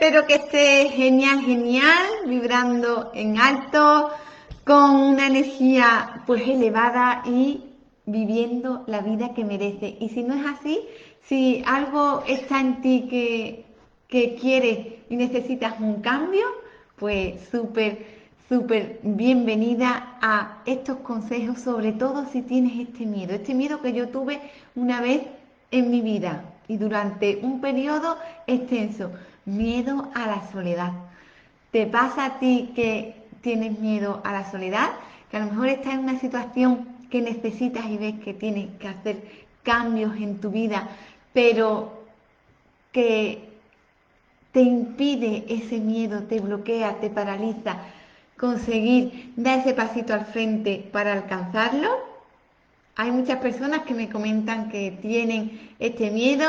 espero que esté genial, genial, vibrando en alto, con una energía pues elevada y viviendo la vida que merece. Y si no es así, si algo está en ti que, que quieres y necesitas un cambio, pues súper, súper bienvenida a estos consejos, sobre todo si tienes este miedo, este miedo que yo tuve una vez en mi vida y durante un periodo extenso, miedo a la soledad. ¿Te pasa a ti que tienes miedo a la soledad? Que a lo mejor estás en una situación que necesitas y ves que tienes que hacer cambios en tu vida, pero que te impide ese miedo, te bloquea, te paraliza conseguir dar ese pasito al frente para alcanzarlo. Hay muchas personas que me comentan que tienen este miedo.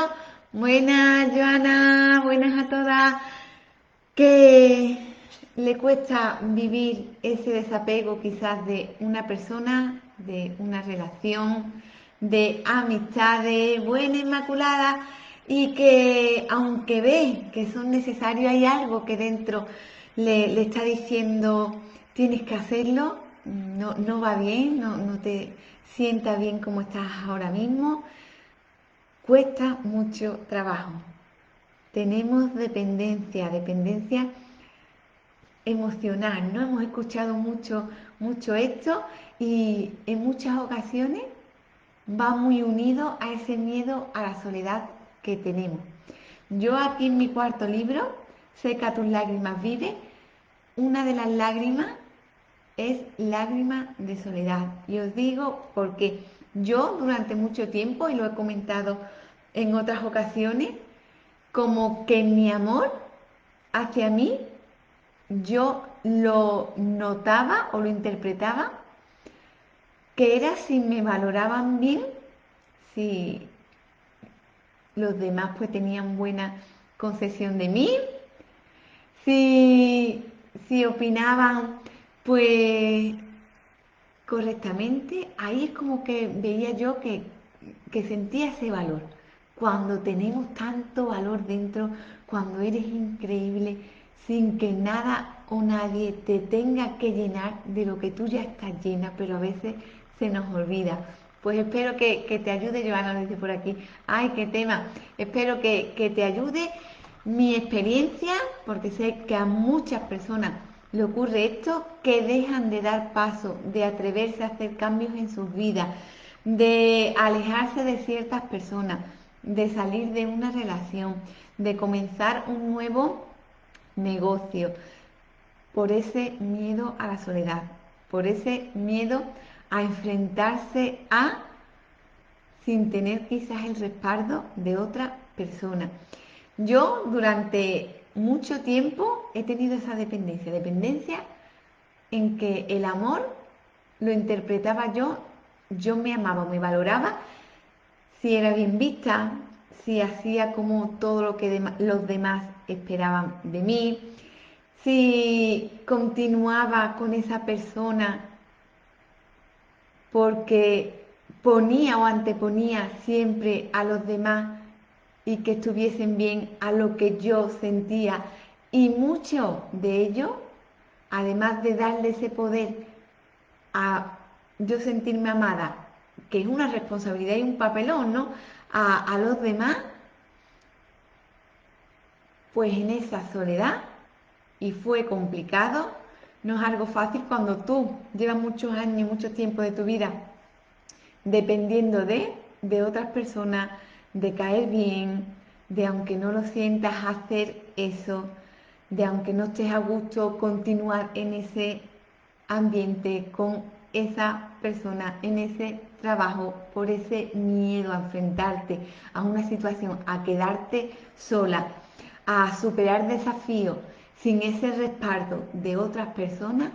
Buenas, Joana, buenas a todas. Que le cuesta vivir ese desapego quizás de una persona, de una relación, de amistades, buena inmaculada, y que aunque ve que son necesarios, hay algo que dentro le, está diciendo tienes que hacerlo, no, no va bien, no, no te sienta bien como estás ahora mismo, cuesta mucho trabajo. Tenemos dependencia, dependencia emocional, ¿no? Hemos escuchado mucho, mucho esto y en muchas ocasiones va muy unido a ese miedo a la soledad que tenemos. Yo aquí en mi cuarto libro, Seca tus lágrimas, vive, una de las lágrimas es lágrima de soledad. Y os digo porque yo durante mucho tiempo, y lo he comentado en otras ocasiones, como que mi amor hacia mí, yo lo notaba o lo interpretaba, que era si me valoraban bien, si los demás pues tenían buena concesión de mí, si, si opinaban pues correctamente, ahí es como que veía yo que, que sentía ese valor. Cuando tenemos tanto valor dentro, cuando eres increíble, sin que nada o nadie te tenga que llenar de lo que tú ya estás llena, pero a veces se nos olvida. Pues espero que, te ayude, Joana dice por aquí, ay, qué tema, espero que, que te ayude mi experiencia, porque sé que a muchas personas le ocurre esto, que dejan de dar paso, de atreverse a hacer cambios en sus vidas, de alejarse de ciertas personas, de salir de una relación, de comenzar un nuevo negocio, por ese miedo a la soledad, por ese miedo a enfrentarse a sin tener quizás el respaldo de otra persona. Yo durante mucho tiempo he tenido esa dependencia, dependencia en que el amor lo interpretaba yo, yo me amaba, me valoraba, si era bien vista, si hacía como todo lo que los demás esperaban de mí, si continuaba con esa persona porque ponía o anteponía siempre a los demás y que estuviesen bien a lo que yo sentía. Y mucho de ello, además de darle ese poder a yo sentirme amada, que es una responsabilidad y un papelón, ¿no? A, a los demás, pues en esa soledad, y fue complicado, no es algo fácil cuando tú llevas muchos años, mucho tiempo de tu vida dependiendo de, de otras personas, de caer bien, de aunque no lo sientas hacer eso, de aunque no estés a gusto continuar en ese ambiente con esa persona, en ese trabajo, por ese miedo a enfrentarte a una situación, a quedarte sola, a superar desafíos sin ese respaldo de otras personas,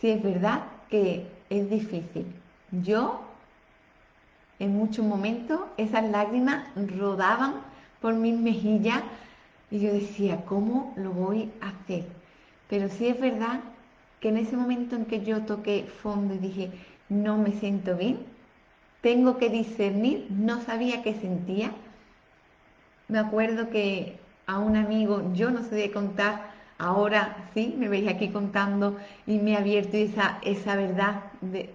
sí es verdad que es difícil. Yo en muchos momentos esas lágrimas rodaban por mis mejillas y yo decía, ¿cómo lo voy a hacer? Pero sí es verdad que en ese momento en que yo toqué fondo y dije, no me siento bien, tengo que discernir, no sabía qué sentía. Me acuerdo que a un amigo, yo no sé de contar, ahora sí, me veis aquí contando y me he abierto esa, esa verdad de,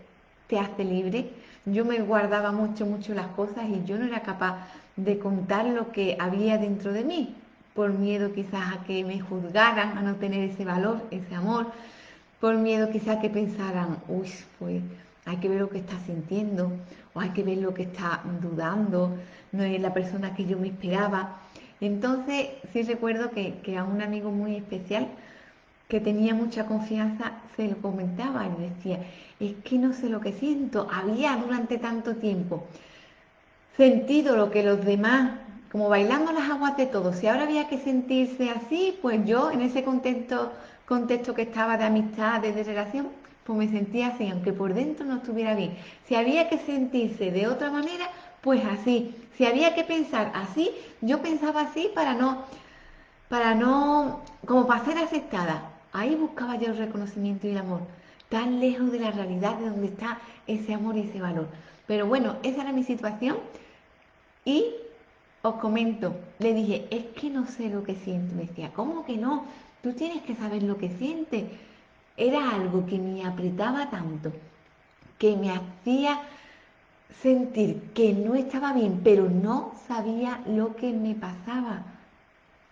te hace libre. Yo me guardaba mucho, mucho las cosas y yo no era capaz de contar lo que había dentro de mí, por miedo quizás a que me juzgaran, a no tener ese valor, ese amor, por miedo quizás a que pensaran, uy, pues hay que ver lo que está sintiendo, o hay que ver lo que está dudando, no es la persona que yo me esperaba. Entonces, sí recuerdo que, a un amigo muy especial que tenía mucha confianza lo comentaba y decía, es que no sé lo que siento, había durante tanto tiempo sentido lo que los demás, como bailando las aguas de todos, si ahora había que sentirse así, pues yo en ese contexto, contexto que estaba de amistad, de relación, pues me sentía así, aunque por dentro no estuviera bien. Si había que sentirse de otra manera, pues así. Si había que pensar así, yo pensaba así para no, para no, como para ser aceptada. Ahí buscaba yo el reconocimiento y el amor, tan lejos de la realidad de donde está ese amor y ese valor. Pero bueno, esa era mi situación y os comento, le dije, es que no sé lo que siento. Me decía, ¿cómo que no? Tú tienes que saber lo que sientes era algo que me apretaba tanto, que me hacía sentir que no estaba bien, pero no sabía lo que me pasaba.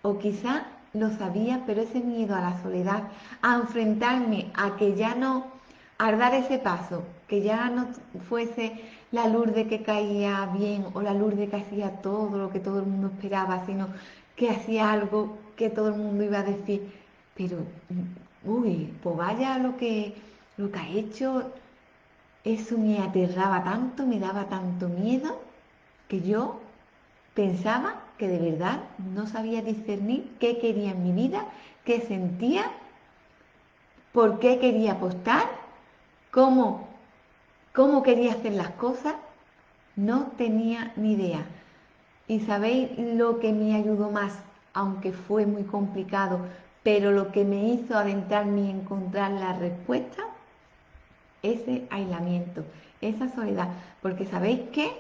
O quizá lo sabía, pero ese miedo a la soledad, a enfrentarme a que ya no, a dar ese paso, que ya no fuese la de que caía bien o la de que hacía todo lo que todo el mundo esperaba, sino que hacía algo que todo el mundo iba a decir, pero uy, pues vaya lo que, lo que ha hecho, eso me aterraba tanto, me daba tanto miedo, que yo pensaba que de verdad no sabía discernir qué quería en mi vida, qué sentía, por qué quería apostar, cómo, cómo quería hacer las cosas, no tenía ni idea. Y sabéis lo que me ayudó más, aunque fue muy complicado, pero lo que me hizo adentrarme y encontrar la respuesta, ese aislamiento, esa soledad, porque sabéis que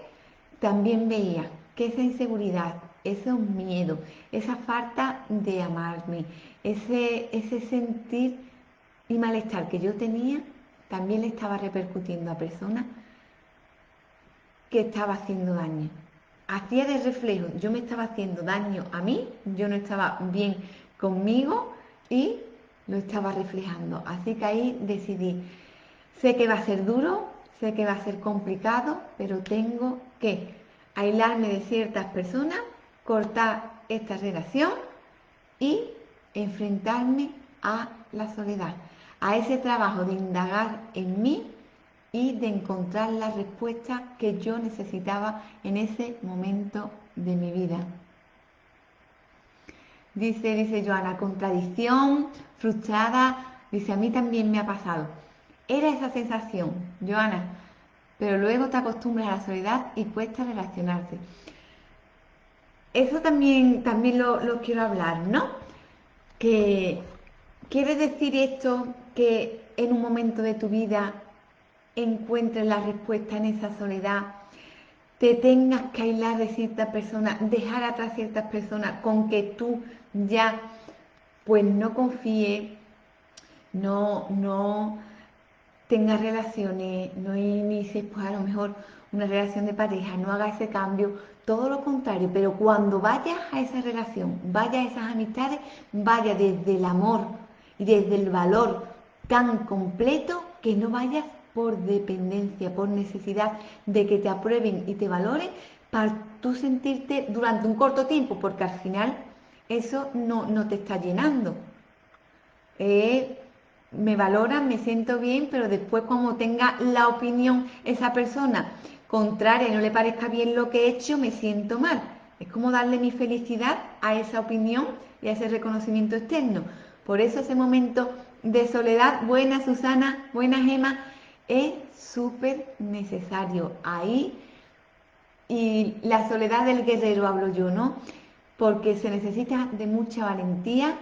también veía que esa inseguridad, ese miedo, esa falta de amarme, ese, ese sentir y malestar que yo tenía, también le estaba repercutiendo a personas que estaba haciendo daño. Hacía de reflejo, yo me estaba haciendo daño a mí, yo no estaba bien conmigo y lo estaba reflejando. Así que ahí decidí, sé que va a ser duro, sé que va a ser complicado, pero tengo que aislarme de ciertas personas, cortar esta relación y enfrentarme a la soledad, a ese trabajo de indagar en mí y de encontrar la respuesta que yo necesitaba en ese momento de mi vida. Dice, dice Joana, contradicción, frustrada. Dice, a mí también me ha pasado. Era esa sensación, Joana, pero luego te acostumbras a la soledad y cuesta relacionarse. Eso también, también lo, quiero hablar, ¿no? Que quiere decir esto que en un momento de tu vida encuentres la respuesta en esa soledad te tengas que aislar de ciertas personas, dejar atrás ciertas personas, con que tú ya pues no confíes, no, no tengas relaciones, no inicies pues a lo mejor una relación de pareja, no haga ese cambio, todo lo contrario, pero cuando vayas a esa relación, vayas a esas amistades, vaya desde el amor y desde el valor tan completo que no vayas por dependencia, por necesidad de que te aprueben y te valoren para tú sentirte durante un corto tiempo, porque al final eso no, no te está llenando. Eh, me valoran, me siento bien, pero después como tenga la opinión esa persona contraria y no le parezca bien lo que he hecho, me siento mal. Es como darle mi felicidad a esa opinión y a ese reconocimiento externo. Por eso ese momento de soledad, buena Susana, buena Gema, es súper necesario. Ahí, y la soledad del guerrero hablo yo, ¿no? Porque se necesita de mucha valentía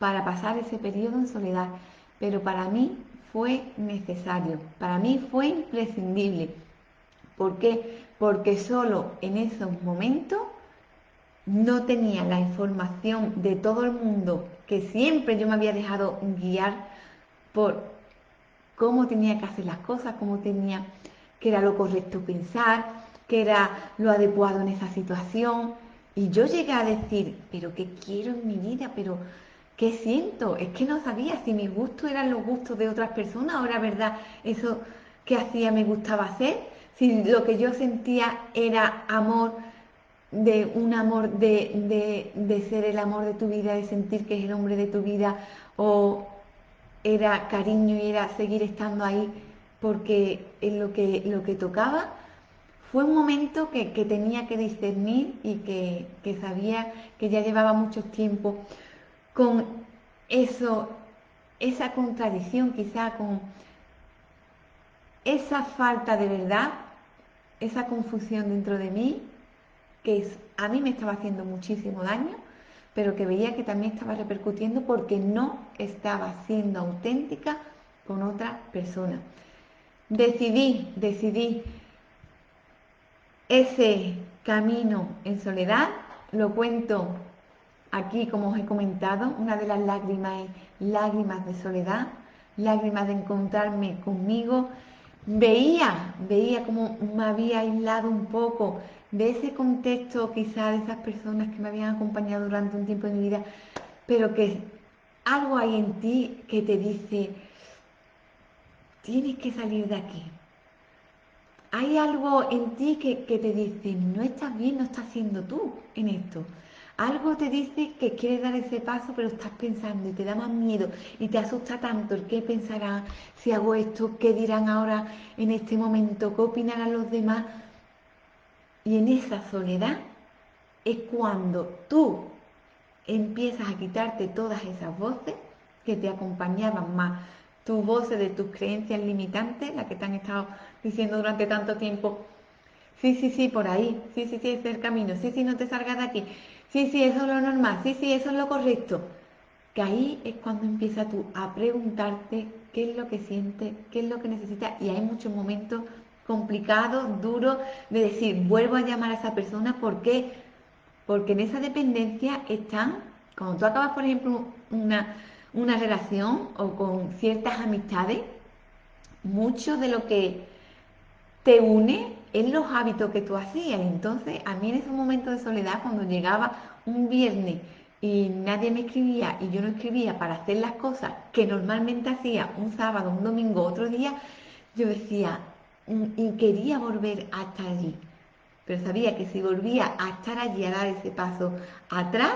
para pasar ese periodo en soledad. Pero para mí fue necesario, para mí fue imprescindible. ¿Por qué? Porque solo en esos momentos no tenía la información de todo el mundo, que siempre yo me había dejado guiar por cómo tenía que hacer las cosas, cómo tenía, que era lo correcto pensar, que era lo adecuado en esa situación. Y yo llegué a decir, pero ¿qué quiero en mi vida? Pero ¿qué siento? Es que no sabía si mis gustos eran los gustos de otras personas o era verdad eso que hacía me gustaba hacer, si lo que yo sentía era amor de un amor de, de, ser el amor de tu vida, de sentir que es el hombre de tu vida, o era cariño y era seguir estando ahí porque es lo que, lo que tocaba. Fue un momento que, tenía que discernir y que, que, sabía que ya llevaba mucho tiempo con eso, esa contradicción, quizá con esa falta de verdad, esa confusión dentro de mí que a mí me estaba haciendo muchísimo daño, pero que veía que también estaba repercutiendo porque no estaba siendo auténtica con otra persona. Decidí, decidí ese camino en soledad, lo cuento aquí como os he comentado, una de las lágrimas es lágrimas de soledad, lágrimas de encontrarme conmigo. Veía, veía como me había aislado un poco de ese contexto, quizá de esas personas que me habían acompañado durante un tiempo de mi vida, pero que algo hay en ti que te dice, tienes que salir de aquí. Hay algo en ti que, te dice, no estás bien, no estás siendo tú en esto. Algo te dice que quieres dar ese paso, pero estás pensando y te da más miedo y te asusta tanto el qué pensarán si hago esto, qué dirán ahora en este momento, qué opinarán los demás. Y en esa soledad es cuando tú empiezas a quitarte todas esas voces que te acompañaban más, tus voces de tus creencias limitantes, las que te han estado diciendo durante tanto tiempo, sí, sí, sí, por ahí, sí, sí, sí, es el camino, sí, sí, no te salgas de aquí, sí, sí, eso es lo normal, sí, sí, eso es lo correcto. Que ahí es cuando empiezas tú a preguntarte qué es lo que sientes, qué es lo que necesitas, y hay muchos momentos complicado, duro, de decir, vuelvo a llamar a esa persona, ¿por qué? Porque en esa dependencia están, cuando tú acabas, por ejemplo, una, una relación o con ciertas amistades, mucho de lo que te une es los hábitos que tú hacías. Entonces, a mí en esos momentos de soledad, cuando llegaba un viernes y nadie me escribía y yo no escribía para hacer las cosas que normalmente hacía un sábado, un domingo, otro día, yo decía, y quería volver hasta allí. Pero sabía que si volvía a estar allí a dar ese paso atrás,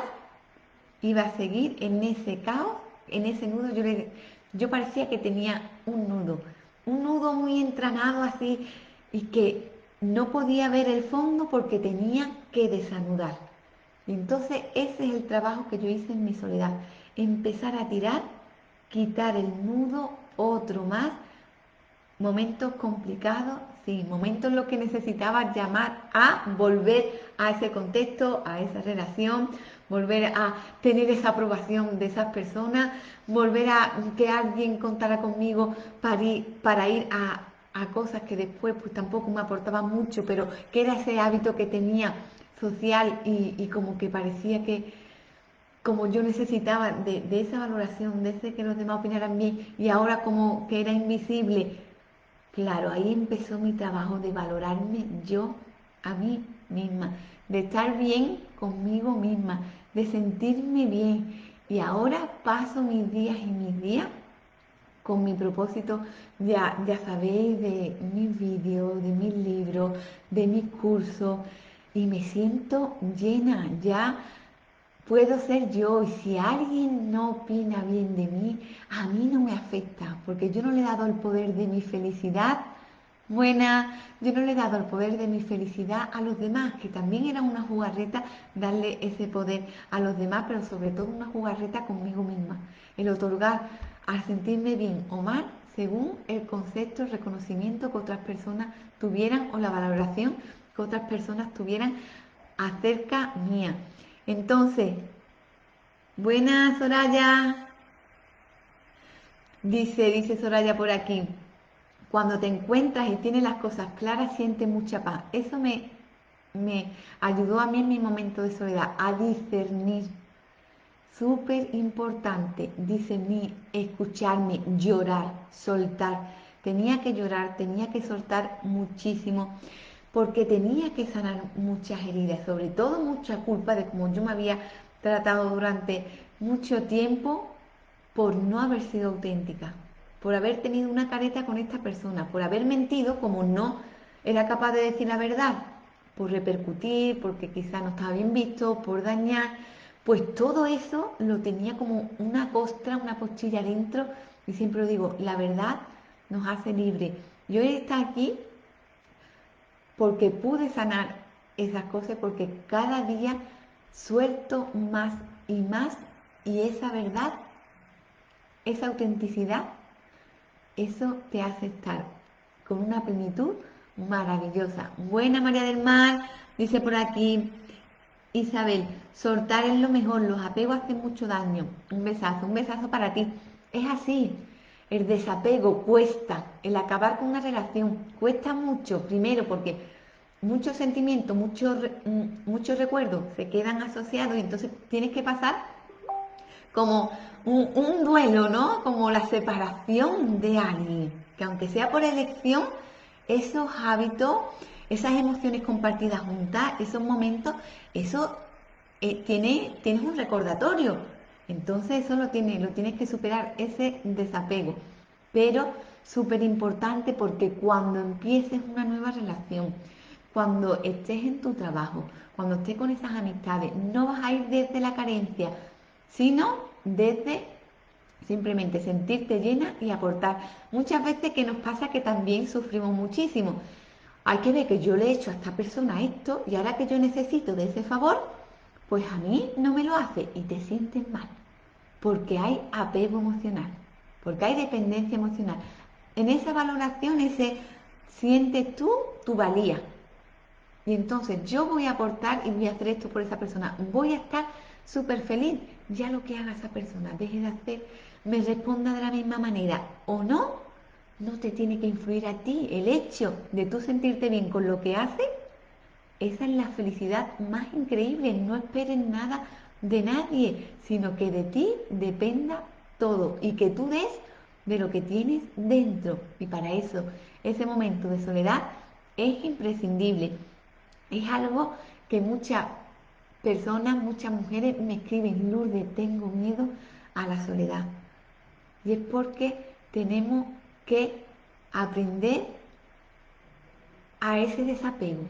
iba a seguir en ese caos, en ese nudo. Yo, yo parecía que tenía un nudo, un nudo muy entranado así y que no podía ver el fondo porque tenía que desanudar. Entonces ese es el trabajo que yo hice en mi soledad. Empezar a tirar, quitar el nudo, otro más, momentos complicados, sí, momentos en los que necesitaba llamar a volver a ese contexto, a esa relación, volver a tener esa aprobación de esas personas, volver a que alguien contara conmigo para ir, para ir a, cosas que después pues tampoco me aportaban mucho, pero que era ese hábito que tenía social y, como que parecía que como yo necesitaba de, de, esa valoración, de ese que los demás opinaran bien y ahora como que era invisible Claro, ahí empezó mi trabajo de valorarme yo a mí misma, de estar bien conmigo misma, de sentirme bien. Y ahora paso mis días y mis días con mi propósito, ya, ya sabéis, de mis vídeos, de mis libros, de mis cursos, y me siento llena, ya puedo ser yo y si alguien no opina bien de mí, a mí no me afecta, porque yo no le he dado el poder de mi felicidad buena, yo no le he dado el poder de mi felicidad a los demás, que también era una jugarreta darle ese poder a los demás, pero sobre todo una jugarreta conmigo misma, el otorgar al sentirme bien o mal según el concepto, el reconocimiento que otras personas tuvieran o la valoración que otras personas tuvieran acerca mía. Entonces, buenas Soraya. Dice, dice Soraya por aquí, cuando te encuentras y tienes las cosas claras, sientes mucha paz. Eso me, me ayudó a mí en mi momento de soledad a discernir. Súper importante discernir, escucharme, llorar, soltar. Tenía que llorar, tenía que soltar muchísimo porque tenía que sanar muchas heridas, sobre todo mucha culpa de cómo yo me había tratado durante mucho tiempo por no haber sido auténtica, por haber tenido una careta con esta persona, por haber mentido como no era capaz de decir la verdad, por repercutir, porque quizá no estaba bien visto, por dañar, pues todo eso lo tenía como una costra, una postilla dentro, y siempre lo digo, la verdad nos hace libre. Yo está aquí porque pude sanar esas cosas, porque cada día suelto más y más y esa verdad, esa autenticidad, eso te hace estar con una plenitud maravillosa. Buena María del Mar, dice por aquí Isabel, soltar es lo mejor, los apegos hacen mucho daño. Un besazo, un besazo para ti. Es así, el desapego cuesta, el acabar con una relación cuesta mucho, primero porque muchos sentimientos, muchos mm, muchos recuerdos se quedan asociados y entonces tienes que pasar como un, un, duelo, ¿no? Como la separación de alguien, que aunque sea por elección, esos hábitos, esas emociones compartidas juntas, esos momentos, eso eh, tiene, tienes un recordatorio entonces eso lo, tiene, lo tienes que superar, ese desapego. Pero súper importante porque cuando empieces una nueva relación, cuando estés en tu trabajo, cuando estés con esas amistades, no vas a ir desde la carencia, sino desde simplemente sentirte llena y aportar. Muchas veces que nos pasa que también sufrimos muchísimo. Hay que ver que yo le he hecho a esta persona esto y ahora que yo necesito de ese favor, pues a mí no me lo hace y te sientes mal porque hay apego emocional, porque hay dependencia emocional. En esa valoración, ese sientes tú tu valía. Y entonces yo voy a aportar y voy a hacer esto por esa persona. Voy a estar súper feliz. Ya lo que haga esa persona, deje de hacer, me responda de la misma manera o no, no te tiene que influir a ti. El hecho de tú sentirte bien con lo que haces, esa es la felicidad más increíble. No esperes nada de nadie, sino que de ti dependa todo y que tú des de lo que tienes dentro. Y para eso, ese momento de soledad es imprescindible. Es algo que muchas personas, muchas mujeres me escriben, Lourdes, tengo miedo a la soledad. Y es porque tenemos que aprender a ese desapego,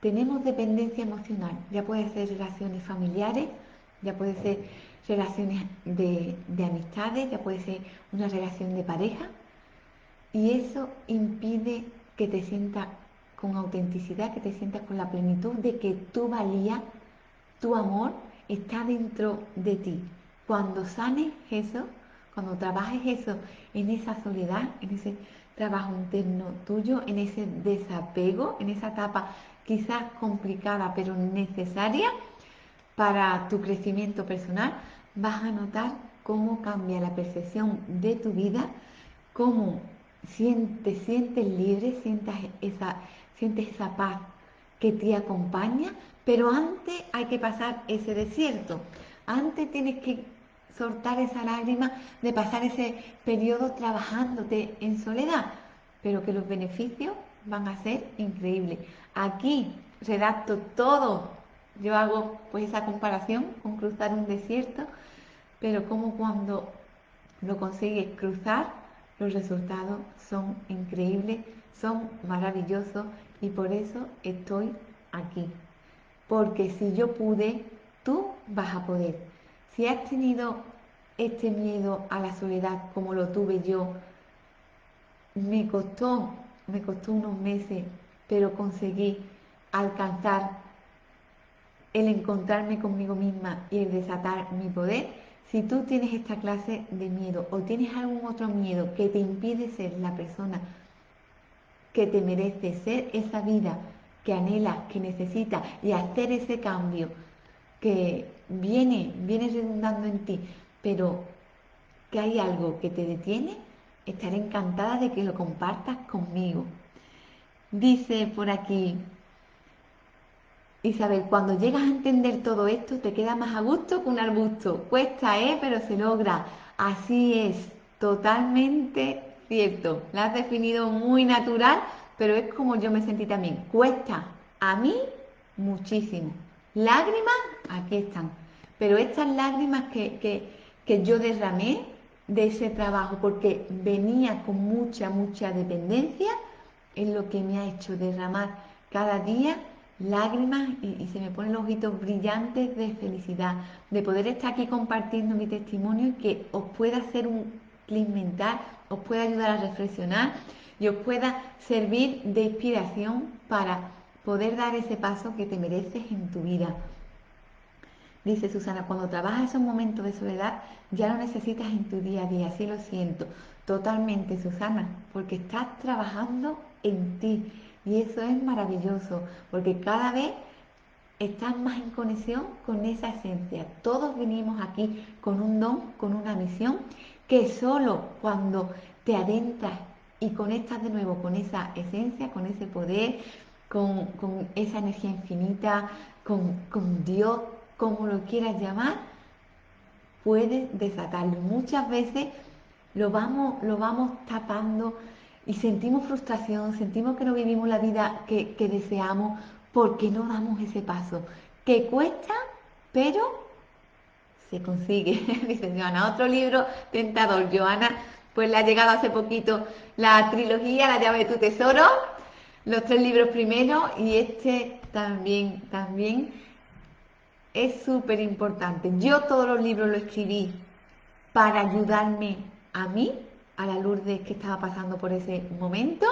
tenemos dependencia emocional, ya puede ser relaciones familiares, ya puede ser relaciones de, amistades, ya puede ser una relación de pareja, y eso impide que te sientas con autenticidad, que te sientas con la plenitud de que tu valía, tu amor está dentro de ti. Cuando sanes eso, cuando trabajes eso en esa soledad, en ese trabajo interno tuyo, en ese desapego, en esa etapa quizás complicada pero necesaria para tu crecimiento personal, vas a notar cómo cambia la percepción de tu vida, cómo te sientes libre, sientes esa, sientes esa paz que te acompaña, pero antes hay que pasar ese desierto. Antes tienes que soltar esa lágrima de pasar ese periodo trabajándote en soledad, pero que los beneficios van a ser increíbles. Aquí redacto todo. Yo hago pues esa comparación con cruzar un desierto, pero como cuando lo consigues cruzar, los resultados son increíbles, son maravillosos y por eso estoy aquí. Porque si yo pude, tú vas a poder. Si has tenido este miedo a la soledad como lo tuve yo, me costó me costó unos meses, pero conseguí alcanzar el encontrarme conmigo misma y el desatar mi poder. Si tú tienes esta clase de miedo o tienes algún otro miedo que te impide ser la persona que te merece, ser esa vida que anhela, que necesita y hacer ese cambio que viene, viene redundando en ti, pero que hay algo que te detiene, Estaré encantada de que lo compartas conmigo. Dice por aquí, Isabel, cuando llegas a entender todo esto, te queda más a gusto que un arbusto. Cuesta, ¿eh? Pero se logra. Así es, totalmente cierto. La has definido muy natural, pero es como yo me sentí también. Cuesta a mí muchísimo. Lágrimas, aquí están. Pero estas lágrimas que, que yo derramé de ese trabajo, porque venía con mucha, mucha dependencia, es lo que me ha hecho derramar cada día lágrimas y, se me ponen los ojitos brillantes de felicidad, de poder estar aquí compartiendo mi testimonio y que os pueda hacer un clic mental, os pueda ayudar a reflexionar y os pueda servir de inspiración para poder dar ese paso que te mereces en tu vida. Dice Susana, cuando trabajas esos momentos de soledad, ya lo necesitas en tu día a día, así lo siento. Totalmente, Susana, porque estás trabajando en ti y eso es maravilloso, porque cada vez estás más en conexión con esa esencia. Todos venimos aquí con un don, con una misión, que solo cuando te adentras y conectas de nuevo con esa esencia, con ese poder, con, esa energía infinita, con, Dios, como lo quieras llamar, puedes desatarlo. Muchas veces lo vamos, lo vamos tapando y sentimos frustración, sentimos que no vivimos la vida que, deseamos porque no damos ese paso, que cuesta, pero se consigue. Dice Joana, otro libro tentador. Joana, pues le ha llegado hace poquito la trilogía La llave de tu tesoro, los tres libros primero y este también, también es súper importante. Yo todos los libros los escribí para ayudarme a mí a la Lourdes que estaba pasando por ese momento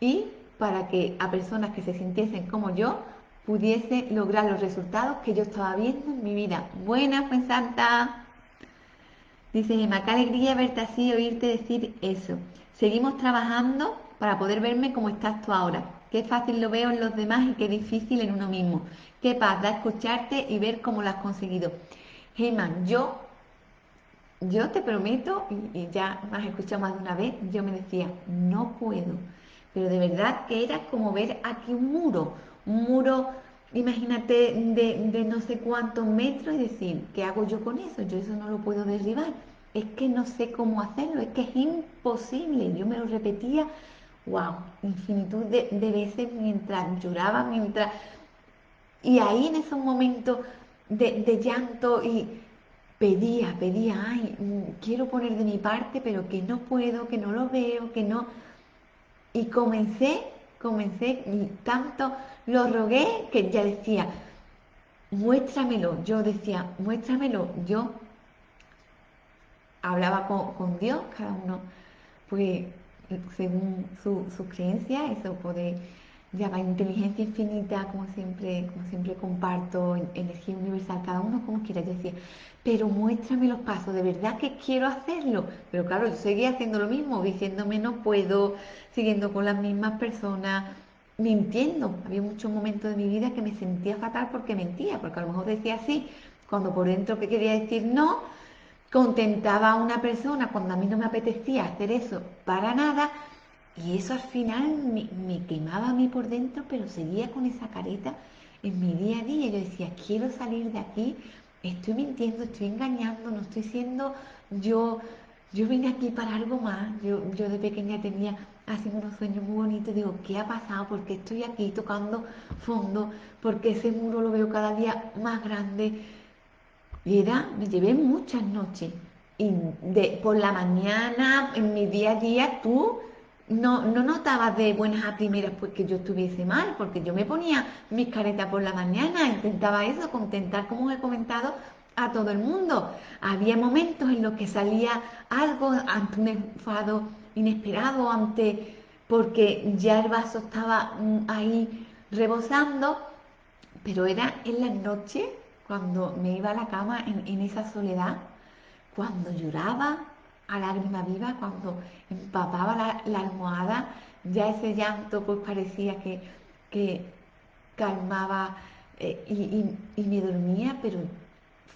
y para que a personas que se sintiesen como yo pudiese lograr los resultados que yo estaba viendo en mi vida. Buenas, pues Santa. Dice Gemma, qué alegría verte así, oírte decir eso. Seguimos trabajando para poder verme como estás tú ahora. Qué fácil lo veo en los demás y qué difícil en uno mismo. Qué paz da escucharte y ver cómo lo has conseguido. Gemma, yo yo te prometo, y, ya me has escuchado más de una vez, yo me decía, no puedo. Pero de verdad que era como ver aquí un muro, un muro, imagínate, de, no sé cuántos metros y decir, ¿qué hago yo con eso? Yo eso no lo puedo derribar. Es que no sé cómo hacerlo, es que es imposible. Yo me lo repetía, wow, infinitud de, veces mientras lloraba, mientras... Y ahí en esos momentos de llanto y pedía, pedía, ay, quiero poner de mi parte, pero que no puedo, que no lo veo, que no. Y comencé, comencé, y tanto lo rogué que ya decía, muéstramelo. Yo decía, muéstramelo. Yo hablaba con, Dios, cada uno, pues, según su, su creencia, eso puede llamar inteligencia infinita, como siempre, como siempre comparto, energía universal, cada uno como quiera. Yo decía, pero muéstrame los pasos, de verdad que quiero hacerlo. Pero claro, yo seguía haciendo lo mismo, diciéndome no puedo, siguiendo con las mismas personas, mintiendo. Había muchos momentos de mi vida que me sentía fatal porque mentía, porque a lo mejor decía sí, cuando por dentro que quería decir no, contentaba a una persona cuando a mí no me apetecía hacer eso para nada. Y eso al final me, quemaba a mí por dentro, pero seguía con esa careta en mi día a día. Yo decía, quiero salir de aquí estoy mintiendo, estoy engañando, no estoy siendo yo, yo vine aquí para algo más. Yo, yo de pequeña tenía así unos sueños muy bonitos, digo, ¿qué ha pasado? ¿Por qué estoy aquí tocando fondo? Porque ese muro lo veo cada día más grande? Era, me llevé muchas noches. Y de, por la mañana, en mi día a día, tú no, no notaba de buenas a primeras pues que yo estuviese mal, porque yo me ponía mis caretas por la mañana, intentaba eso, contentar, como he comentado, a todo el mundo. Había momentos en los que salía algo ante un enfado inesperado, ante porque ya el vaso estaba mm, ahí rebosando, pero era en la noche cuando me iba a la cama en, esa soledad, cuando lloraba, a lágrima viva, cuando empapaba la, almohada, ya ese llanto pues parecía que, que calmaba eh, y, me dormía, pero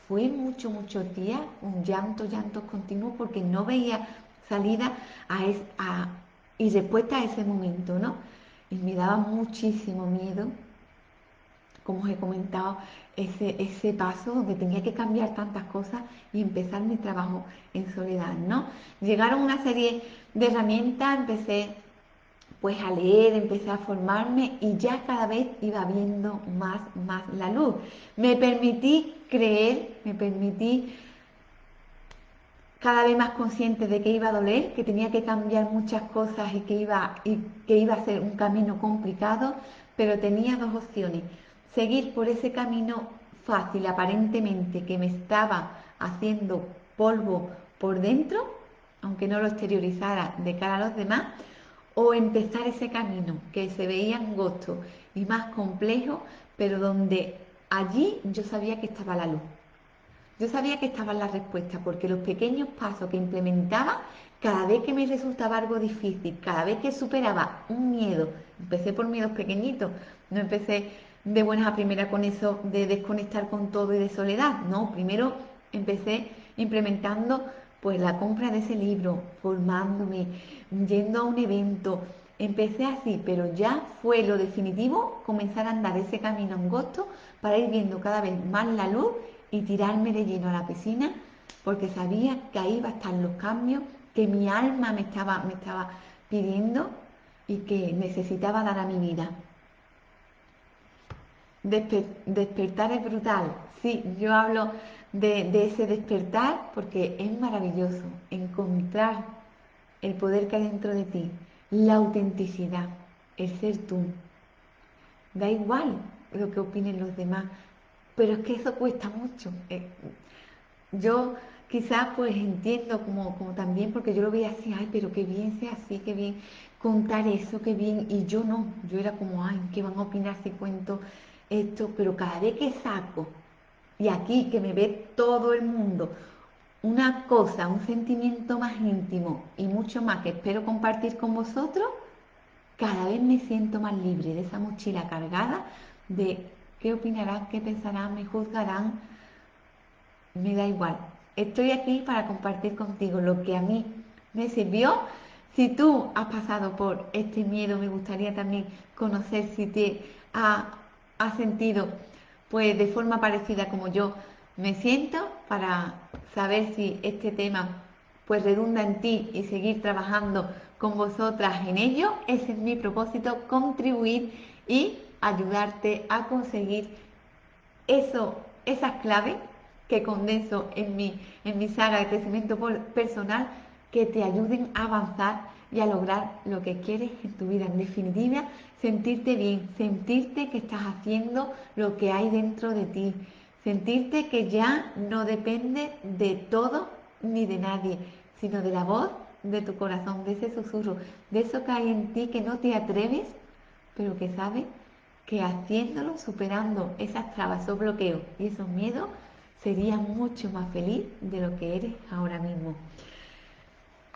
fue mucho, muchos días un llanto, llanto continuo porque no veía salida a, y respuesta a ese momento, ¿no? Y me daba muchísimo miedo como os he comentado, ese, ese paso donde tenía que cambiar tantas cosas y empezar mi trabajo en soledad, ¿no? Llegaron una serie de herramientas, empecé pues a leer, empecé a formarme y ya cada vez iba viendo más, más la luz. Me permití creer, me permití cada vez más consciente de que iba a doler, que tenía que cambiar muchas cosas y que iba, y que iba a ser un camino complicado, pero tenía dos opciones. Seguir por ese camino fácil, aparentemente, que me estaba haciendo polvo por dentro, aunque no lo exteriorizara de cara a los demás, o empezar ese camino que se veía angosto y más complejo, pero donde allí yo sabía que estaba la luz. Yo sabía que estaba la respuesta porque los pequeños pasos que implementaba, cada vez que me resultaba algo difícil, cada vez que superaba un miedo, empecé por miedos pequeñitos, no empecé de buenas a primeras con eso de desconectar con todo y de soledad, no, primero empecé implementando pues la compra de ese libro, formándome, yendo a un evento. Empecé así, pero ya fue lo definitivo comenzar a andar ese camino angosto para ir viendo cada vez más la luz y tirarme de lleno a la piscina, porque sabía que ahí iban a estar los cambios que mi alma me estaba, me estaba pidiendo y que necesitaba dar a mi vida. Despertar es brutal. Sí, yo hablo de, ese despertar, porque es maravilloso encontrar el poder que hay dentro de ti, la autenticidad, el ser tú. Da igual lo que opinen los demás, pero es que eso cuesta mucho. Eh, yo quizás pues entiendo como, como también, porque yo lo veía así, ay, pero qué bien sea así, qué bien contar eso, qué bien, y yo no, yo era como, ay, ¿qué van a opinar si cuento esto? Pero cada vez que saco y aquí que me ve todo el mundo, una cosa, un sentimiento más íntimo y mucho más que espero compartir con vosotros, cada vez me siento más libre de esa mochila cargada de qué opinarán, qué pensarán, me juzgarán, me da igual. Estoy aquí para compartir contigo lo que a mí me sirvió. Si tú has pasado por este miedo, me gustaría también conocer si te ha, ha sentido pues de forma parecida como yo me siento para saber si este tema pues redunda en ti y seguir trabajando con vosotras en ello. Ese es mi propósito, contribuir y ayudarte a conseguir eso, esas claves que condenso en mi, en mi saga de crecimiento personal que te ayuden a avanzar y a lograr lo que quieres en tu vida. En definitiva, sentirte bien, sentirte que estás haciendo lo que hay dentro de ti, sentirte que ya no depende de todo ni de nadie, sino de la voz de tu corazón, de ese susurro, de eso que hay en ti que no te atreves, pero que sabes que haciéndolo, superando esas trabas, esos bloqueos y esos miedos, serías mucho más feliz de lo que eres ahora mismo.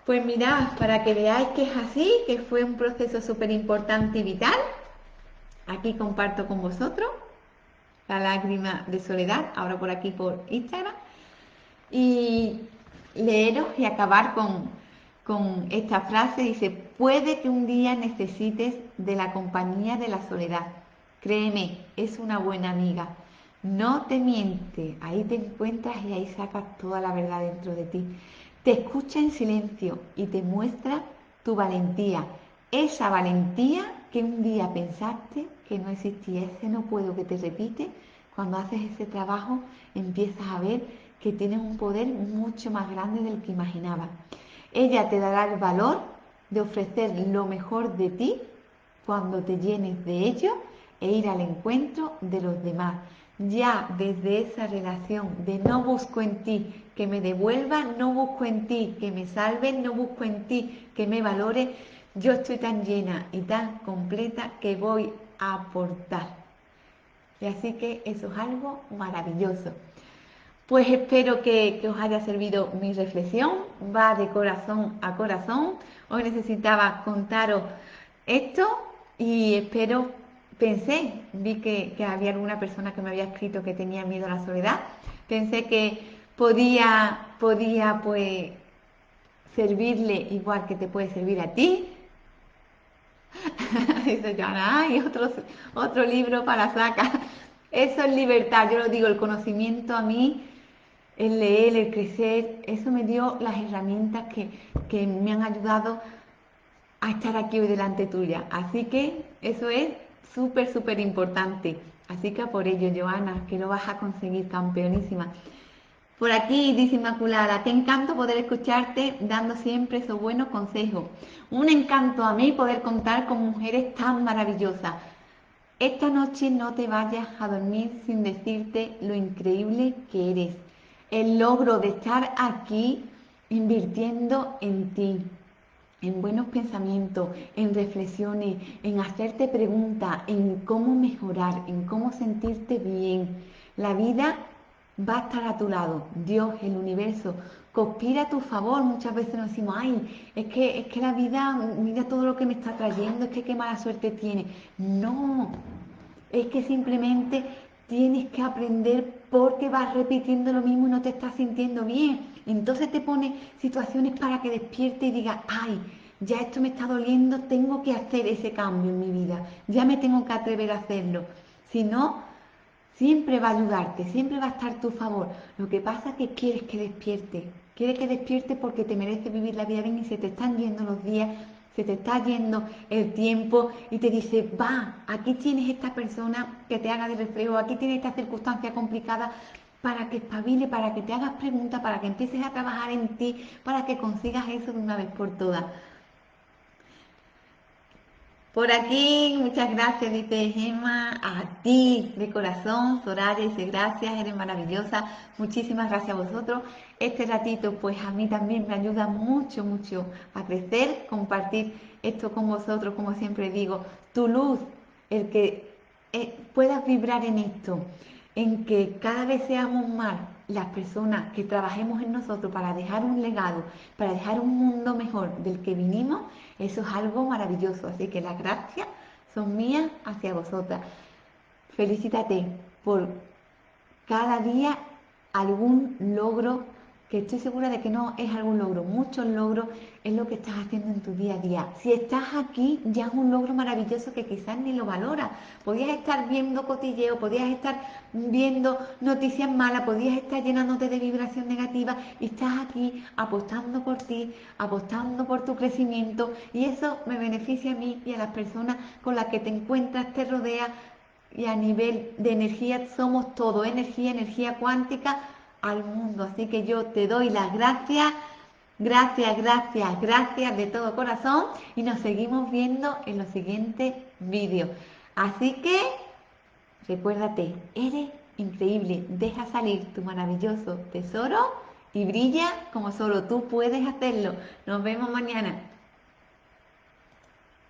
Pues mirad, para que veáis que es así, que fue un proceso súper importante y vital, aquí comparto con vosotros la lágrima de soledad, ahora por aquí por Instagram, y leeros y acabar con, con esta frase, dice, puede que un día necesites de la compañía de la soledad. Créeme, es una buena amiga. No te miente, ahí te encuentras y ahí sacas toda la verdad dentro de ti te escucha en silencio y te muestra tu valentía. Esa valentía que un día pensaste que no existía, ese no puedo que te repite, cuando haces ese trabajo empiezas a ver que tienes un poder mucho más grande del que imaginabas. Ella te dará el valor de ofrecer lo mejor de ti cuando te llenes de ello e ir al encuentro de los demás ya desde esa relación de no busco en ti que me devuelva, no busco en ti que me salve, no busco en ti que me valore, yo estoy tan llena y tan completa que voy a aportar. Y así que eso es algo maravilloso. Pues espero que, que, os haya servido mi reflexión, va de corazón a corazón. Hoy necesitaba contaros esto y espero pensé, vi que, había alguna persona que me había escrito que tenía miedo a la soledad, pensé que podía, podía pues servirle igual que te puede servir a ti. Dice Joana, hay otro, otro libro para sacar. Eso es libertad, yo lo digo, el conocimiento a mí, el leer, el crecer, eso me dio las herramientas que, que me han ayudado a estar aquí hoy delante tuya. Así que eso es súper, súper importante. Así que por ello, Joana, que lo vas a conseguir campeonísima. Por aquí dice Inmaculada, qué encanto poder escucharte dando siempre esos buenos consejos. Un encanto a mí poder contar con mujeres tan maravillosas. Esta noche no te vayas a dormir sin decirte lo increíble que eres. El logro de estar aquí invirtiendo en ti, en buenos pensamientos, en reflexiones, en hacerte preguntas, en cómo mejorar, en cómo sentirte bien. La vida va a estar a tu lado, Dios, el universo, conspira a tu favor. Muchas veces nos decimos, ay, es que, es que la vida, mira todo lo que me está trayendo, es que qué mala suerte tiene. No, es que simplemente tienes que aprender porque vas repitiendo lo mismo y no te estás sintiendo bien. Entonces te pone situaciones para que despierte y diga, ay, ya esto me está doliendo, tengo que hacer ese cambio en mi vida, ya me tengo que atrever a hacerlo. Si no, Siempre va a ayudarte, siempre va a estar a tu favor. Lo que pasa es que quieres que despierte. Quieres que despierte porque te merece vivir la vida bien y se te están yendo los días, se te está yendo el tiempo y te dice, va, aquí tienes esta persona que te haga de reflejo, aquí tienes esta circunstancia complicada para que espabile, para que te hagas preguntas, para que empieces a trabajar en ti, para que consigas eso de una vez por todas. Por aquí, muchas gracias, dice Gemma, a ti de corazón, Soraya dice gracias, eres maravillosa, muchísimas gracias a vosotros. Este ratito, pues a mí también me ayuda mucho, mucho a crecer, compartir esto con vosotros, como siempre digo, tu luz, el que eh, puedas vibrar en esto, en que cada vez seamos más las personas que trabajemos en nosotros para dejar un legado, para dejar un mundo mejor del que vinimos, eso es algo maravilloso. Así que las gracias son mías hacia vosotras. Felicítate por cada día algún logro que estoy segura de que no es algún logro, muchos logros es lo que estás haciendo en tu día a día. Si estás aquí, ya es un logro maravilloso que quizás ni lo valoras. Podías estar viendo cotilleo, podías estar viendo noticias malas, podías estar llenándote de vibración negativa y estás aquí apostando por ti, apostando por tu crecimiento y eso me beneficia a mí y a las personas con las que te encuentras, te rodea y a nivel de energía somos todo, energía, energía cuántica al mundo. Así que yo te doy las gracias, gracias, gracias, gracias de todo corazón y nos seguimos viendo en los siguientes vídeos. Así que recuérdate, eres increíble, deja salir tu maravilloso tesoro y brilla como solo tú puedes hacerlo. Nos vemos mañana.